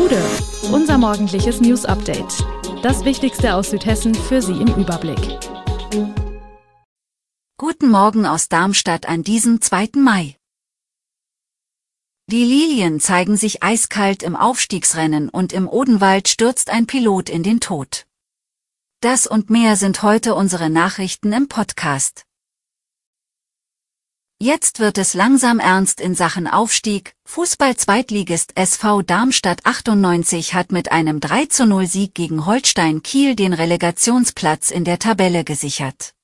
Gude, unser morgendliches News Update. Das Wichtigste aus Südhessen für Sie im Überblick. Guten Morgen aus Darmstadt an diesem 2. Mai. Die Lilien zeigen sich eiskalt im Aufstiegsrennen und im Odenwald stürzt ein Pilot in den Tod. Das und mehr sind heute unsere Nachrichten im Podcast. Jetzt wird es langsam ernst in Sachen Aufstieg. Fußball-Zweitligist SV Darmstadt 98 hat mit einem 3-0 Sieg gegen Holstein Kiel den Relegationsplatz in der Tabelle gesichert.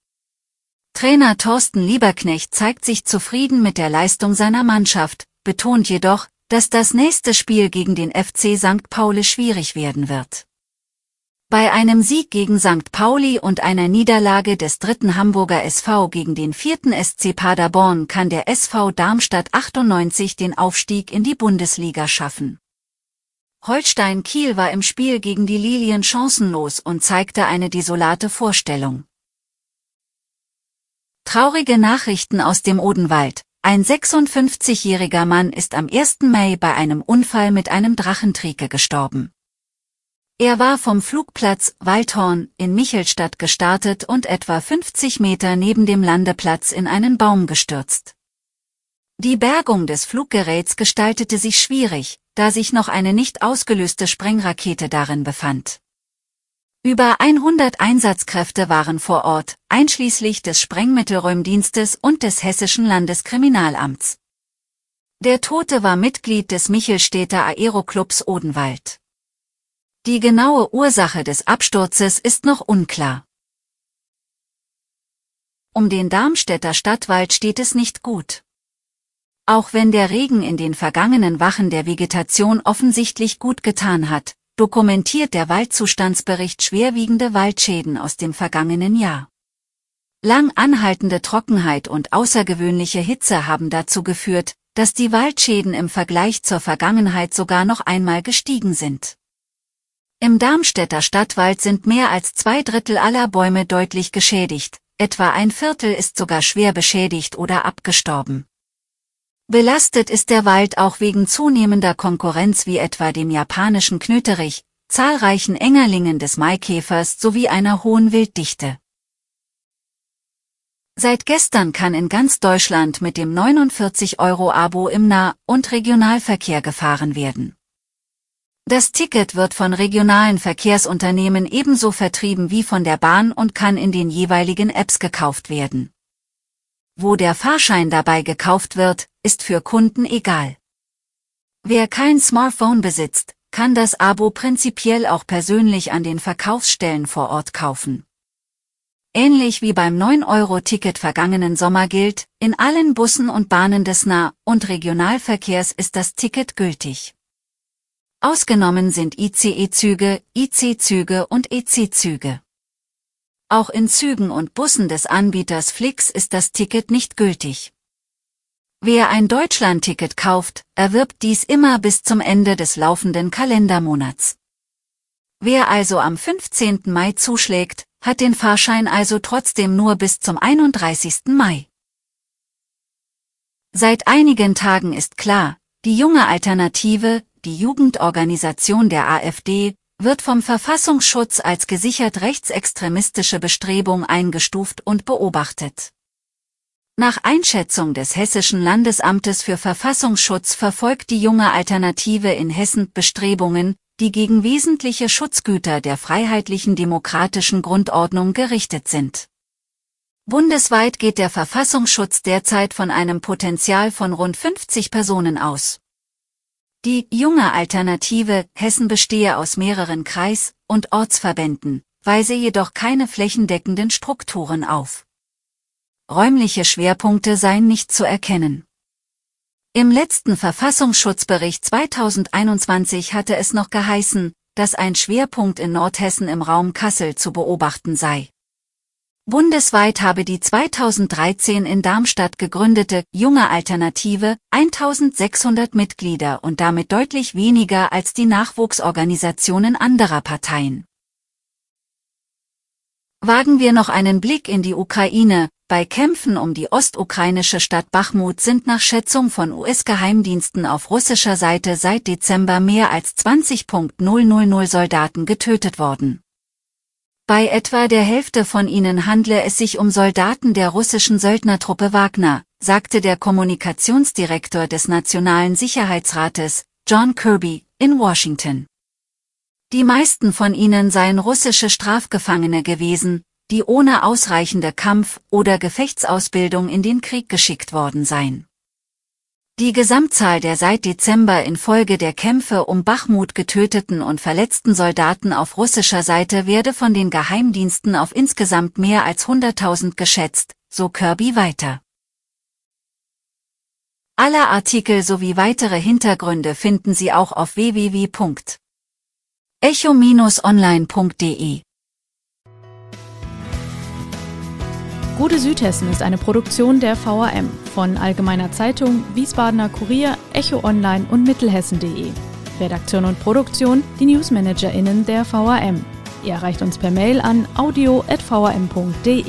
Trainer Thorsten Lieberknecht zeigt sich zufrieden mit der Leistung seiner Mannschaft, betont jedoch, dass das nächste Spiel gegen den FC St. Pauli schwierig werden wird. Bei einem Sieg gegen St. Pauli und einer Niederlage des dritten Hamburger SV gegen den vierten SC Paderborn kann der SV Darmstadt 98 den Aufstieg in die Bundesliga schaffen. Holstein Kiel war im Spiel gegen die Lilien chancenlos und zeigte eine desolate Vorstellung. Traurige Nachrichten aus dem Odenwald. Ein 56-jähriger Mann ist am 1. Mai bei einem Unfall mit einem Drachentrieke gestorben. Er war vom Flugplatz Waldhorn in Michelstadt gestartet und etwa 50 Meter neben dem Landeplatz in einen Baum gestürzt. Die Bergung des Fluggeräts gestaltete sich schwierig, da sich noch eine nicht ausgelöste Sprengrakete darin befand. Über 100 Einsatzkräfte waren vor Ort, einschließlich des Sprengmittelräumdienstes und des Hessischen Landeskriminalamts. Der Tote war Mitglied des Michelstädter Aeroclubs Odenwald. Die genaue Ursache des Absturzes ist noch unklar. Um den Darmstädter Stadtwald steht es nicht gut. Auch wenn der Regen in den vergangenen Wachen der Vegetation offensichtlich gut getan hat, dokumentiert der Waldzustandsbericht schwerwiegende Waldschäden aus dem vergangenen Jahr. Lang anhaltende Trockenheit und außergewöhnliche Hitze haben dazu geführt, dass die Waldschäden im Vergleich zur Vergangenheit sogar noch einmal gestiegen sind. Im Darmstädter Stadtwald sind mehr als zwei Drittel aller Bäume deutlich geschädigt, etwa ein Viertel ist sogar schwer beschädigt oder abgestorben. Belastet ist der Wald auch wegen zunehmender Konkurrenz wie etwa dem japanischen Knöterich, zahlreichen Engerlingen des Maikäfers sowie einer hohen Wilddichte. Seit gestern kann in ganz Deutschland mit dem 49-Euro-Abo im Nah- und Regionalverkehr gefahren werden. Das Ticket wird von regionalen Verkehrsunternehmen ebenso vertrieben wie von der Bahn und kann in den jeweiligen Apps gekauft werden. Wo der Fahrschein dabei gekauft wird, ist für Kunden egal. Wer kein Smartphone besitzt, kann das Abo prinzipiell auch persönlich an den Verkaufsstellen vor Ort kaufen. Ähnlich wie beim 9-Euro-Ticket vergangenen Sommer gilt, in allen Bussen und Bahnen des Nah- und Regionalverkehrs ist das Ticket gültig. Ausgenommen sind ICE-Züge, IC-Züge und EC-Züge. Auch in Zügen und Bussen des Anbieters Flix ist das Ticket nicht gültig. Wer ein Deutschland-Ticket kauft, erwirbt dies immer bis zum Ende des laufenden Kalendermonats. Wer also am 15. Mai zuschlägt, hat den Fahrschein also trotzdem nur bis zum 31. Mai. Seit einigen Tagen ist klar, die junge Alternative, die Jugendorganisation der AfD, wird vom Verfassungsschutz als gesichert rechtsextremistische Bestrebung eingestuft und beobachtet. Nach Einschätzung des Hessischen Landesamtes für Verfassungsschutz verfolgt die junge Alternative in Hessen Bestrebungen, die gegen wesentliche Schutzgüter der freiheitlichen demokratischen Grundordnung gerichtet sind. Bundesweit geht der Verfassungsschutz derzeit von einem Potenzial von rund 50 Personen aus. Die junge Alternative Hessen bestehe aus mehreren Kreis- und Ortsverbänden, weise jedoch keine flächendeckenden Strukturen auf. Räumliche Schwerpunkte seien nicht zu erkennen. Im letzten Verfassungsschutzbericht 2021 hatte es noch geheißen, dass ein Schwerpunkt in Nordhessen im Raum Kassel zu beobachten sei. Bundesweit habe die 2013 in Darmstadt gegründete Junge Alternative 1600 Mitglieder und damit deutlich weniger als die Nachwuchsorganisationen anderer Parteien. Wagen wir noch einen Blick in die Ukraine. Bei Kämpfen um die ostukrainische Stadt Bachmut sind nach Schätzung von US-Geheimdiensten auf russischer Seite seit Dezember mehr als 20.000 Soldaten getötet worden. Bei etwa der Hälfte von ihnen handle es sich um Soldaten der russischen Söldnertruppe Wagner, sagte der Kommunikationsdirektor des Nationalen Sicherheitsrates, John Kirby, in Washington. Die meisten von ihnen seien russische Strafgefangene gewesen, die ohne ausreichende Kampf- oder Gefechtsausbildung in den Krieg geschickt worden seien. Die Gesamtzahl der seit Dezember infolge der Kämpfe um Bachmut getöteten und verletzten Soldaten auf russischer Seite werde von den Geheimdiensten auf insgesamt mehr als 100.000 geschätzt, so Kirby weiter. Alle Artikel sowie weitere Hintergründe finden Sie auch auf www echo-online.de Gute Südhessen ist eine Produktion der VAM von Allgemeiner Zeitung, Wiesbadener Kurier, Echo Online und Mittelhessen.de. Redaktion und Produktion die NewsmanagerInnen der VAM. Ihr erreicht uns per Mail an audio.vam.de.